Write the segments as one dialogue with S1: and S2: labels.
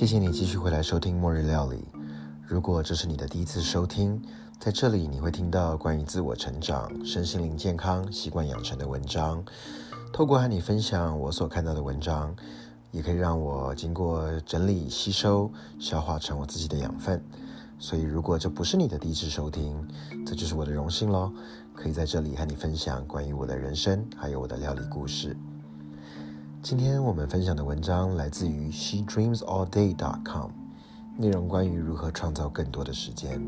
S1: 谢谢你继续回来收听《末日料理》。如果这是你的第一次收听，在这里你会听到关于自我成长、身心灵健康、习惯养成的文章。透过和你分享我所看到的文章，也可以让我经过整理、吸收、消化成我自己的养分。所以，如果这不是你的第一次收听，这就是我的荣幸喽！可以在这里和你分享关于我的人生，还有我的料理故事。今天我们分享的文章来自于 SheDreamsAllDay.com，内容关于如何创造更多的时间。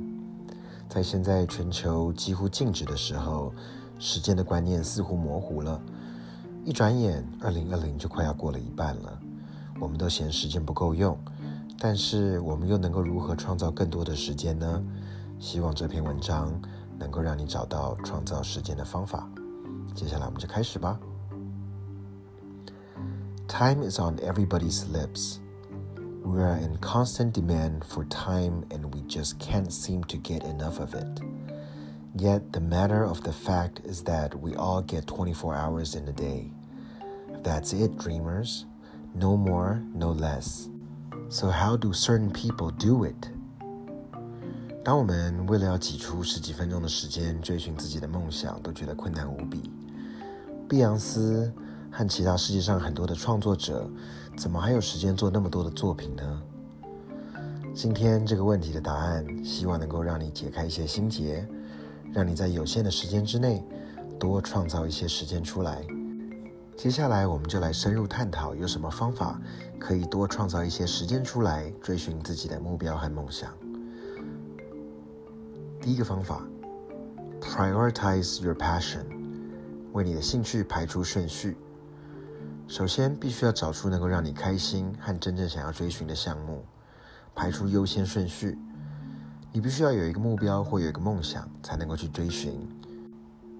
S1: 在现在全球几乎静止的时候，时间的观念似乎模糊了。一转眼，二零二零就快要过了一半了。我们都嫌时间不够用。但是我们又能够如何创造更多的时间呢？希望这篇文章能够让你找到创造时间的方法。接下来我们就开始吧。Time is on everybody's lips. We are in constant demand for time and we just can't seem to get enough of it. Yet the matter of the fact is that we all get 24 hours in a day. That's it, dreamers. No more, no less. So how do certain people do it？ 当我们为了要挤出十几分钟的时间追寻自己的梦想，都觉得困难无比。碧昂斯和其他世界上很多的创作者，怎么还有时间做那么多的作品呢？今天这个问题的答案，希望能够让你解开一些心结，让你在有限的时间之内，多创造一些时间出来。接下来，我们就来深入探讨有什么方法可以多创造一些时间出来，追寻自己的目标和梦想。第一个方法，prioritize your passion，为你的兴趣排出顺序。首先，必须要找出能够让你开心和真正想要追寻的项目，排出优先顺序。你必须要有一个目标或有一个梦想，才能够去追寻。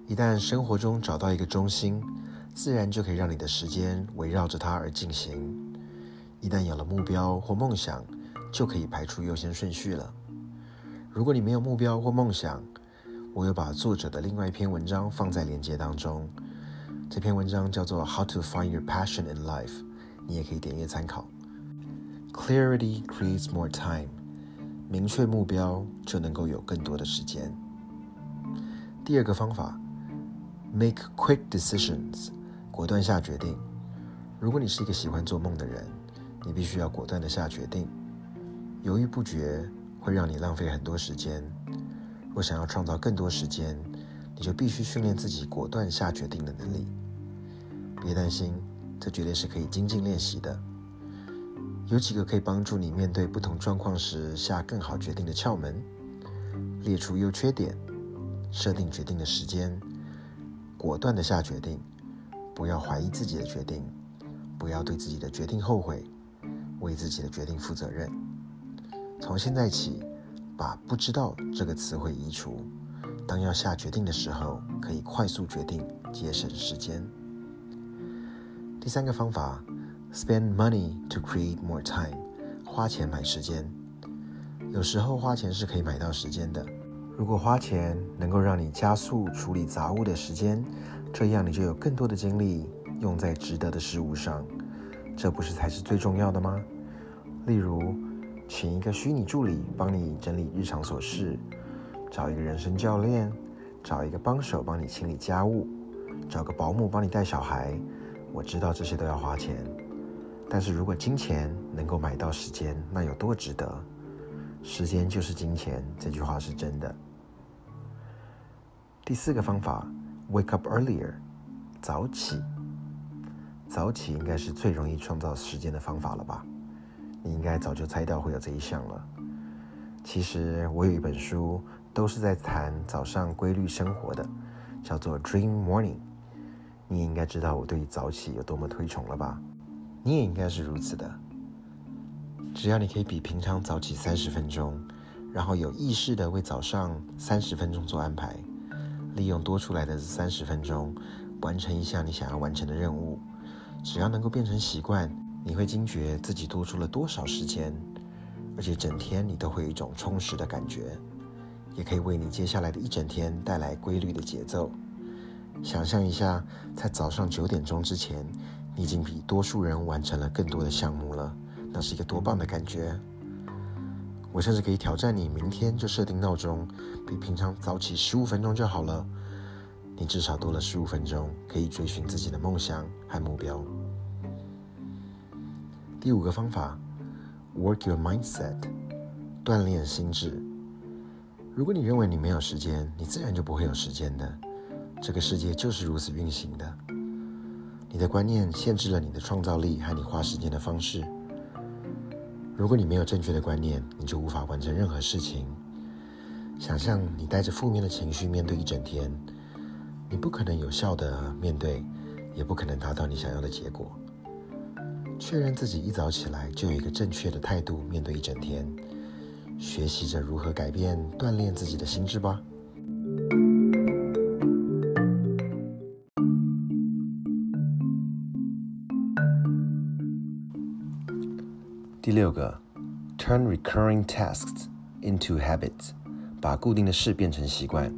S1: 一旦生活中找到一个中心。自然就可以让你的时间围绕着它而进行。一旦有了目标或梦想，就可以排出优先顺序了。如果你没有目标或梦想，我有把作者的另外一篇文章放在链接当中。这篇文章叫做《How to Find Your Passion in Life》，你也可以点阅参考。Clarity creates more time，明确目标就能够有更多的时间。第二个方法，Make quick decisions。果断下决定。如果你是一个喜欢做梦的人，你必须要果断的下决定。犹豫不决会让你浪费很多时间。若想要创造更多时间，你就必须训练自己果断下决定的能力。别担心，这绝对是可以精进练习的。有几个可以帮助你面对不同状况时下更好决定的窍门：列出优缺点，设定决定的时间，果断的下决定。不要怀疑自己的决定，不要对自己的决定后悔，为自己的决定负责任。从现在起，把“不知道”这个词汇移除。当要下决定的时候，可以快速决定，节省时间。第三个方法：spend money to create more time，花钱买时间。有时候花钱是可以买到时间的。如果花钱能够让你加速处理杂物的时间，这样你就有更多的精力用在值得的事物上，这不是才是最重要的吗？例如，请一个虚拟助理帮你整理日常琐事，找一个人生教练，找一个帮手帮你清理家务，找个保姆帮你带小孩。我知道这些都要花钱，但是如果金钱能够买到时间，那有多值得？时间就是金钱，这句话是真的。第四个方法。Wake up earlier，早起。早起应该是最容易创造时间的方法了吧？你应该早就猜到会有这一项了。其实我有一本书，都是在谈早上规律生活的，叫做《Dream Morning》。你也应该知道我对于早起有多么推崇了吧？你也应该是如此的。只要你可以比平常早起三十分钟，然后有意识的为早上三十分钟做安排。利用多出来的三十分钟，完成一项你想要完成的任务。只要能够变成习惯，你会惊觉自己多出了多少时间，而且整天你都会有一种充实的感觉，也可以为你接下来的一整天带来规律的节奏。想象一下，在早上九点钟之前，你已经比多数人完成了更多的项目了，那是一个多棒的感觉！我甚至可以挑战你，明天就设定闹钟，比平常早起十五分钟就好了。你至少多了十五分钟，可以追寻自己的梦想和目标。第五个方法，work your mindset，锻炼心智。如果你认为你没有时间，你自然就不会有时间的。这个世界就是如此运行的。你的观念限制了你的创造力和你花时间的方式。如果你没有正确的观念，你就无法完成任何事情。想象你带着负面的情绪面对一整天，你不可能有效的面对，也不可能达到你想要的结果。确认自己一早起来就有一个正确的态度面对一整天，学习着如何改变，锻炼自己的心智吧。第六个，turn recurring tasks into habits，把固定的事变成习惯。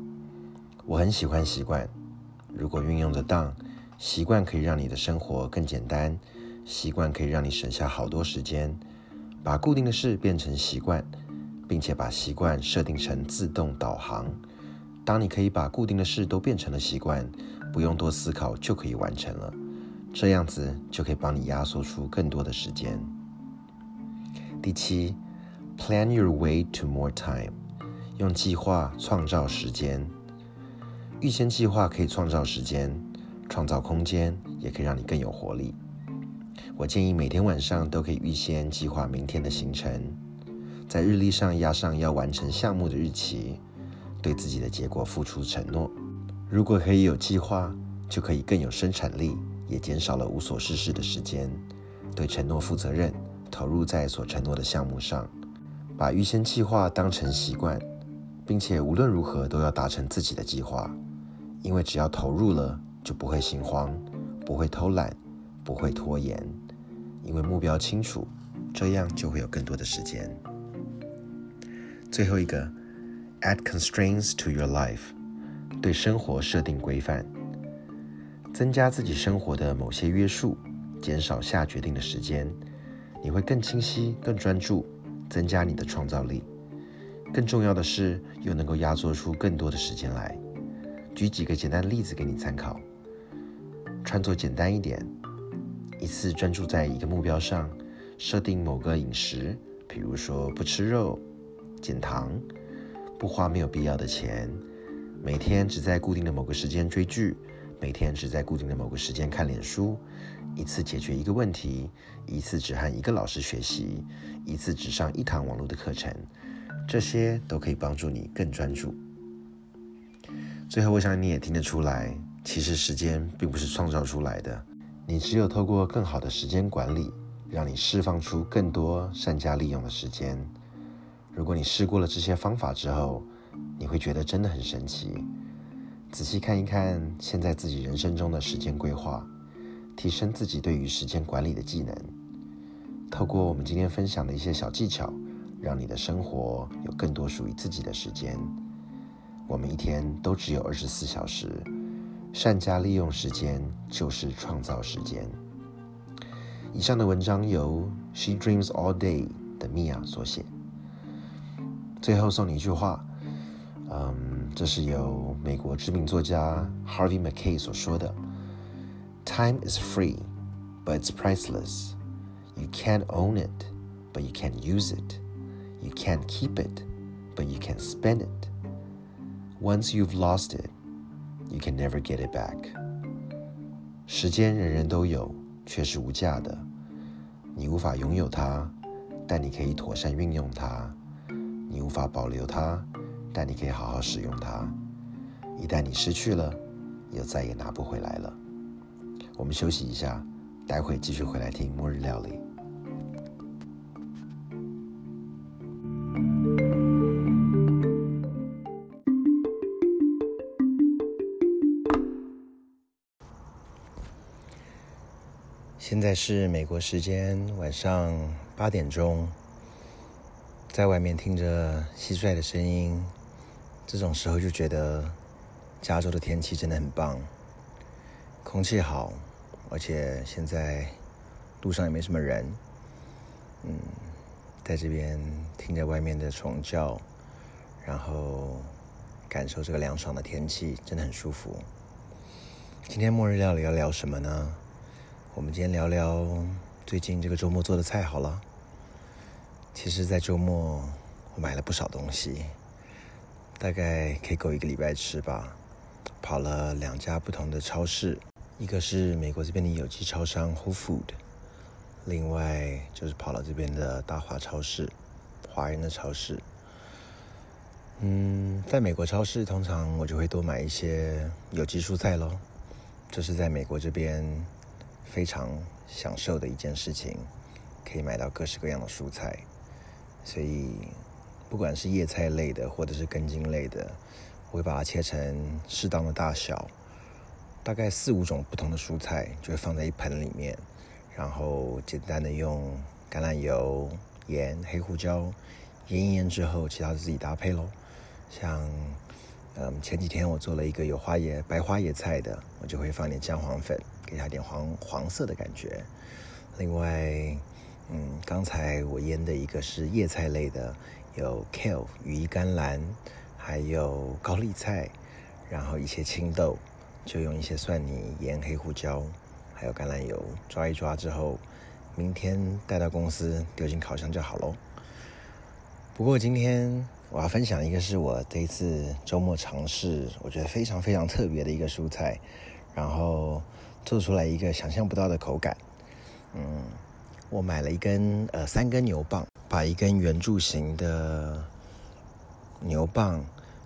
S1: 我很喜欢习惯，如果运用得当，习惯可以让你的生活更简单，习惯可以让你省下好多时间。把固定的事变成习惯，并且把习惯设定成自动导航。当你可以把固定的事都变成了习惯，不用多思考就可以完成了，这样子就可以帮你压缩出更多的时间。第七，plan your way to more time，用计划创造时间。预先计划可以创造时间，创造空间，也可以让你更有活力。我建议每天晚上都可以预先计划明天的行程，在日历上压上要完成项目的日期，对自己的结果付出承诺。如果可以有计划，就可以更有生产力，也减少了无所事事的时间。对承诺负责任。投入在所承诺的项目上，把预先计划当成习惯，并且无论如何都要达成自己的计划。因为只要投入了，就不会心慌，不会偷懒，不会拖延。因为目标清楚，这样就会有更多的时间。最后一个，add constraints to your life，对生活设定规范，增加自己生活的某些约束，减少下决定的时间。你会更清晰、更专注，增加你的创造力。更重要的是，又能够压缩出更多的时间来。举几个简单的例子给你参考：穿着简单一点，一次专注在一个目标上，设定某个饮食，比如说不吃肉、减糖、不花没有必要的钱，每天只在固定的某个时间追剧。每天只在固定的某个时间看脸书，一次解决一个问题，一次只和一个老师学习，一次只上一堂网络的课程，这些都可以帮助你更专注。最后，我想你也听得出来，其实时间并不是创造出来的，你只有透过更好的时间管理，让你释放出更多善加利用的时间。如果你试过了这些方法之后，你会觉得真的很神奇。仔细看一看现在自己人生中的时间规划，提升自己对于时间管理的技能。透过我们今天分享的一些小技巧，让你的生活有更多属于自己的时间。我们一天都只有二十四小时，善加利用时间就是创造时间。以上的文章由 She Dreams All Day 的米娅所写。最后送你一句话。嗯，这是由美国知名作家 Harvey McKay 所说的：“Time is free, but it's priceless. You can't own it, but you can use it. You can't keep it, but you can spend it. Once you've lost it, you can never get it back.” 时间人人都有，却是无价的。你无法拥有它，但你可以妥善运用它。你无法保留它。但你可以好好使用它。一旦你失去了，又再也拿不回来了。我们休息一下，待会继续回来听末日料理。现在是美国时间晚上八点钟，在外面听着蟋蟀的声音。这种时候就觉得加州的天气真的很棒，空气好，而且现在路上也没什么人。嗯，在这边听着外面的虫叫，然后感受这个凉爽的天气，真的很舒服。今天末日料理要聊什么呢？我们今天聊聊最近这个周末做的菜好了。其实，在周末我买了不少东西，大概可以够一个礼拜吃吧。跑了两家不同的超市，一个是美国这边的有机超商 Whole Food，另外就是跑了这边的大华超市，华人的超市。嗯，在美国超市，通常我就会多买一些有机蔬菜喽。这是在美国这边非常享受的一件事情，可以买到各式各样的蔬菜。所以，不管是叶菜类的，或者是根茎类的，我会把它切成适当的大小，大概四五种不同的蔬菜，就会放在一盆里面，然后简单的用橄榄油、盐、黑胡椒腌一腌之后，其他的自己搭配喽。像，嗯，前几天我做了一个有花椰、白花椰菜的，我就会放点姜黄粉，给它点黄黄色的感觉。另外，嗯，刚才我腌的一个是叶菜类的，有 kale 羽衣甘蓝，还有高丽菜，然后一些青豆，就用一些蒜泥、盐、黑胡椒，还有橄榄油抓一抓之后，明天带到公司丢进烤箱就好喽。不过今天我要分享一个是我这一次周末尝试，我觉得非常非常特别的一个蔬菜，然后做出来一个想象不到的口感，嗯。我买了一根呃三根牛蒡，把一根圆柱形的牛蒡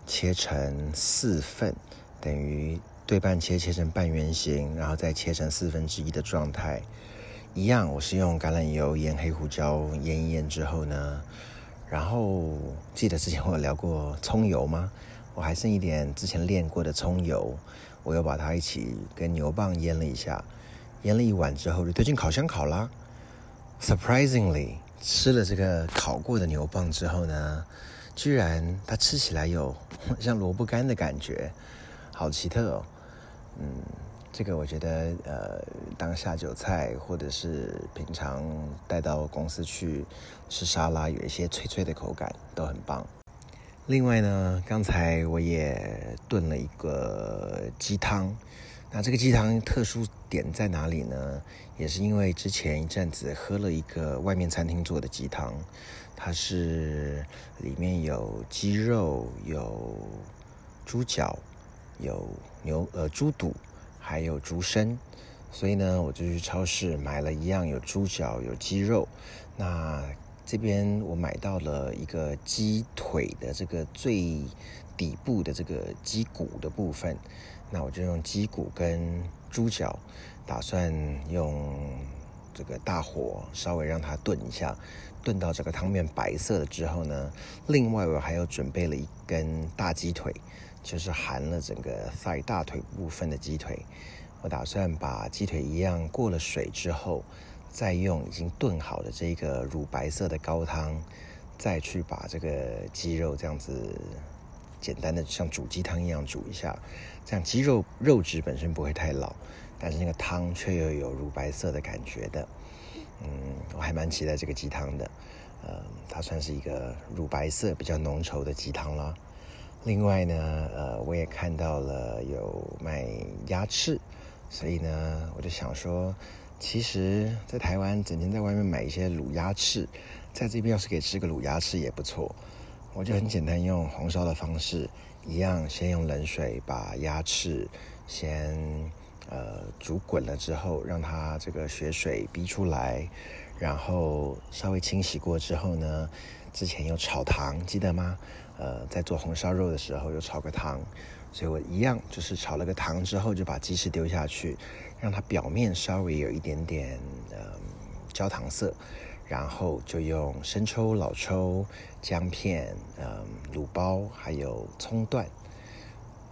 S1: 切成四份，等于对半切切成半圆形，然后再切成四分之一的状态。一样，我是用橄榄油、盐、黑胡椒腌一腌之后呢，然后记得之前我有聊过葱油吗？我还剩一点之前炼过的葱油，我又把它一起跟牛蒡腌了一下，腌了一晚之后就丢进烤箱烤啦。Surprisingly，吃了这个烤过的牛蒡之后呢，居然它吃起来有 像萝卜干的感觉，好奇特哦。嗯，这个我觉得呃，当下酒菜或者是平常带到公司去吃沙拉，有一些脆脆的口感都很棒。另外呢，刚才我也炖了一个鸡汤。那这个鸡汤特殊点在哪里呢？也是因为之前一阵子喝了一个外面餐厅做的鸡汤，它是里面有鸡肉、有猪脚、有牛呃猪肚，还有猪身，所以呢，我就去超市买了一样有猪脚、有鸡肉。那这边我买到了一个鸡腿的这个最底部的这个鸡骨的部分。那我就用鸡骨跟猪脚，打算用这个大火稍微让它炖一下，炖到这个汤面白色了之后呢，另外我还有准备了一根大鸡腿，就是含了整个塞大腿部分的鸡腿，我打算把鸡腿一样过了水之后，再用已经炖好的这个乳白色的高汤，再去把这个鸡肉这样子。简单的像煮鸡汤一样煮一下，这样鸡肉肉质本身不会太老，但是那个汤却又有乳白色的感觉的。嗯，我还蛮期待这个鸡汤的。呃，它算是一个乳白色比较浓稠的鸡汤了。另外呢，呃，我也看到了有卖鸭翅，所以呢，我就想说，其实，在台湾整天在外面买一些卤鸭翅，在这边要是可以吃个卤鸭翅也不错。我就很简单，用红烧的方式，一样先用冷水把鸭翅先呃煮滚了之后，让它这个血水逼出来，然后稍微清洗过之后呢，之前有炒糖，记得吗？呃，在做红烧肉的时候有炒个糖，所以我一样就是炒了个糖之后，就把鸡翅丢下去，让它表面稍微有一点点呃焦糖色。然后就用生抽、老抽、姜片、嗯卤包，还有葱段，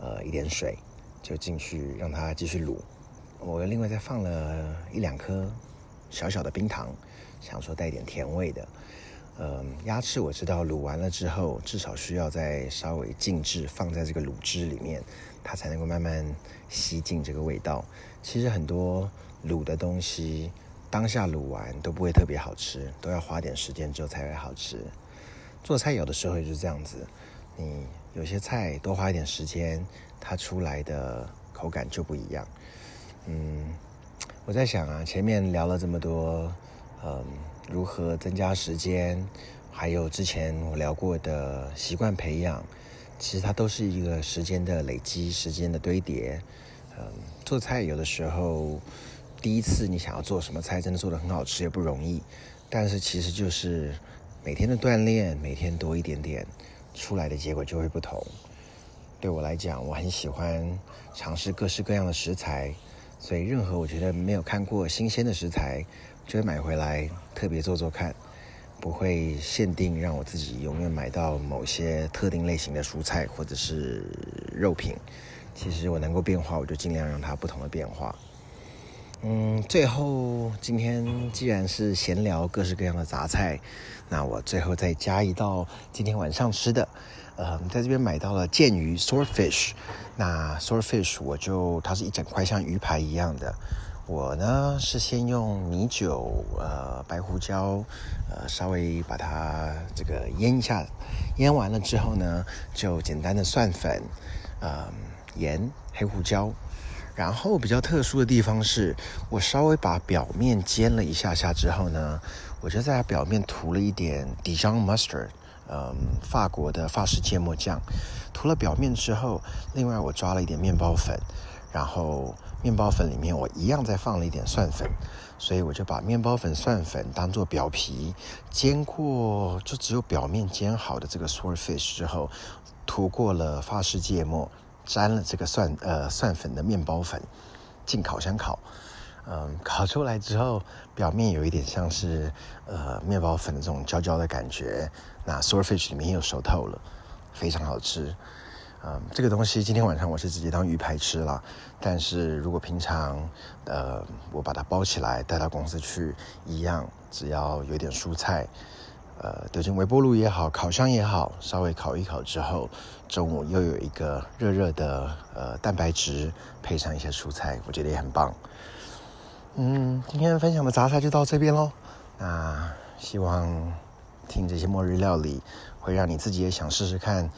S1: 呃一点水就进去让它继续卤。我另外再放了一两颗小小的冰糖，想说带点甜味的。嗯，鸭翅我知道卤完了之后，至少需要再稍微静置，放在这个卤汁里面，它才能够慢慢吸进这个味道。其实很多卤的东西，当下卤完都不会特别好吃，都要花点时间之后才会好吃。做菜有的时候就是这样子，你有些菜多花一点时间，它出来的口感就不一样。嗯，我在想啊，前面聊了这么多，嗯，如何增加时间，还有之前我聊过的习惯培养。其实它都是一个时间的累积，时间的堆叠。嗯，做菜有的时候，第一次你想要做什么菜，真的做的很好吃也不容易。但是其实就是每天的锻炼，每天多一点点，出来的结果就会不同。对我来讲，我很喜欢尝试各式各样的食材，所以任何我觉得没有看过新鲜的食材，就会买回来特别做做看。不会限定让我自己永远买到某些特定类型的蔬菜或者是肉品。其实我能够变化，我就尽量让它不同的变化。嗯，最后今天既然是闲聊各式各样的杂菜，那我最后再加一道今天晚上吃的。呃，在这边买到了剑鱼 （swordfish）。那 swordfish 我就它是一整块像鱼排一样的。我呢是先用米酒、呃白胡椒，呃稍微把它这个腌一下，腌完了之后呢，就简单的蒜粉、嗯盐、黑胡椒，然后比较特殊的地方是我稍微把表面煎了一下下之后呢，我就在它表面涂了一点 Dijon mustard，嗯法国的法式芥末酱，涂了表面之后，另外我抓了一点面包粉，然后。面包粉里面我一样再放了一点蒜粉，所以我就把面包粉、蒜粉当做表皮煎过，就只有表面煎好的这个 swordfish 之后，涂过了法式芥末，沾了这个蒜呃蒜粉的面包粉，进烤箱烤，嗯，烤出来之后表面有一点像是呃面包粉的这种焦焦的感觉，那 s w o r f i s h 里面又熟透了，非常好吃。嗯，这个东西今天晚上我是直接当鱼排吃了。但是如果平常，呃，我把它包起来带到公司去，一样，只要有点蔬菜，呃，丢进微波炉也好，烤箱也好，稍微烤一烤之后，中午又有一个热热的呃蛋白质，配上一些蔬菜，我觉得也很棒。嗯，今天分享的杂菜就到这边喽。那希望听这些末日料理，会让你自己也想试试看。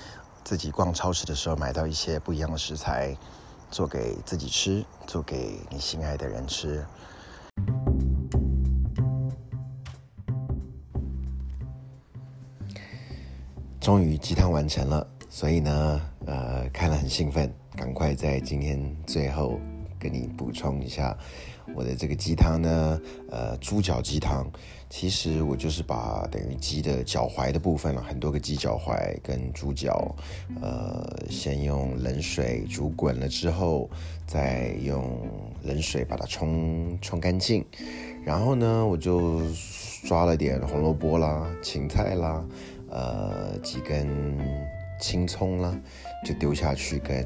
S1: 自己逛超市的时候买到一些不一样的食材，做给自己吃，做给你心爱的人吃。终于鸡汤完成了，所以呢，呃，看了很兴奋，赶快在今天最后。跟你补充一下，我的这个鸡汤呢，呃，猪脚鸡汤，其实我就是把等于鸡的脚踝的部分了，很多个鸡脚踝跟猪脚，呃，先用冷水煮滚了之后，再用冷水把它冲冲干净，然后呢，我就抓了点红萝卜啦、芹菜啦，呃，几根青葱啦。就丢下去跟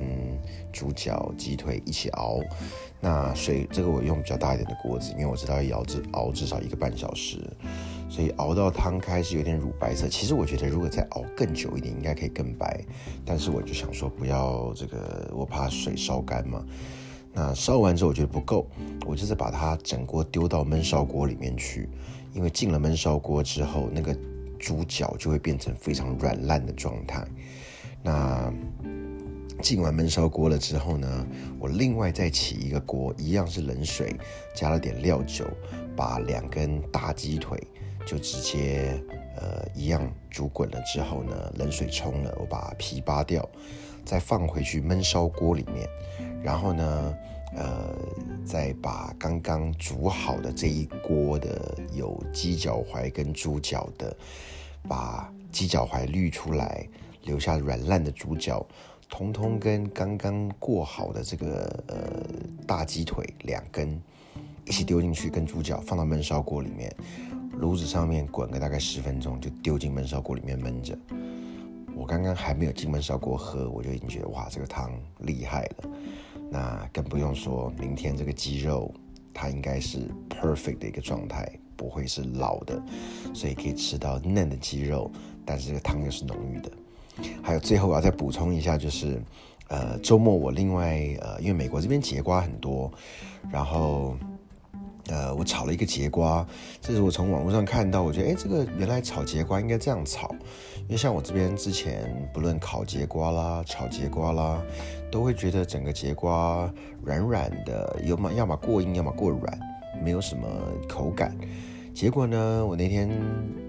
S1: 猪脚、鸡腿一起熬。那水这个我用比较大一点的锅子，因为我知道要熬至熬至少一个半小时，所以熬到汤开始有点乳白色。其实我觉得如果再熬更久一点，应该可以更白。但是我就想说不要这个，我怕水烧干嘛。那烧完之后我觉得不够，我就是把它整锅丢到焖烧锅里面去，因为进了焖烧锅之后，那个猪脚就会变成非常软烂的状态。那进完焖烧锅了之后呢，我另外再起一个锅，一样是冷水，加了点料酒，把两根大鸡腿就直接呃一样煮滚了之后呢，冷水冲了，我把皮扒掉，再放回去焖烧锅里面，然后呢，呃，再把刚刚煮好的这一锅的有鸡脚踝跟猪脚的，把鸡脚踝滤出来。留下软烂的猪脚，通通跟刚刚过好的这个呃大鸡腿两根一起丢进去，跟猪脚放到焖烧锅里面，炉子上面滚个大概十分钟，就丢进焖烧锅里面焖着。我刚刚还没有进焖烧锅喝，我就已经觉得哇，这个汤厉害了。那更不用说明天这个鸡肉，它应该是 perfect 的一个状态，不会是老的，所以可以吃到嫩的鸡肉，但是这个汤又是浓郁的。还有最后我要再补充一下，就是，呃，周末我另外呃，因为美国这边节瓜很多，然后呃，我炒了一个节瓜，这是我从网络上看到，我觉得哎，这个原来炒节瓜应该这样炒，因为像我这边之前不论烤节瓜啦、炒节瓜啦，都会觉得整个节瓜软软的，有么要么过硬，要么过软，没有什么口感。结果呢，我那天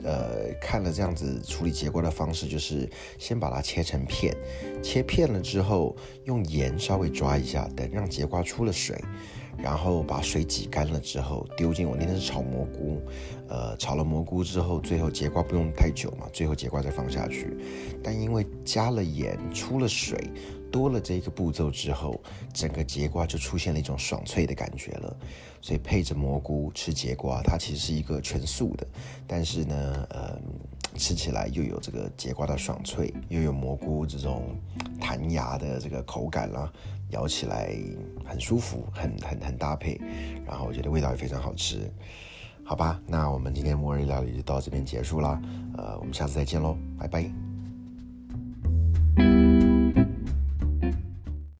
S1: 呃看了这样子处理节瓜的方式，就是先把它切成片，切片了之后用盐稍微抓一下，等让节瓜出了水，然后把水挤干了之后丢进我那天是炒蘑菇，呃炒了蘑菇之后，最后节瓜不用太久嘛，最后节瓜再放下去，但因为加了盐出了水。多了这个步骤之后，整个节瓜就出现了一种爽脆的感觉了。所以配着蘑菇吃节瓜，它其实是一个全素的，但是呢，呃，吃起来又有这个节瓜的爽脆，又有蘑菇这种弹牙的这个口感啦，咬起来很舒服，很很很搭配。然后我觉得味道也非常好吃。好吧，那我们今天末日料理就到这边结束啦。呃，我们下次再见喽，拜拜。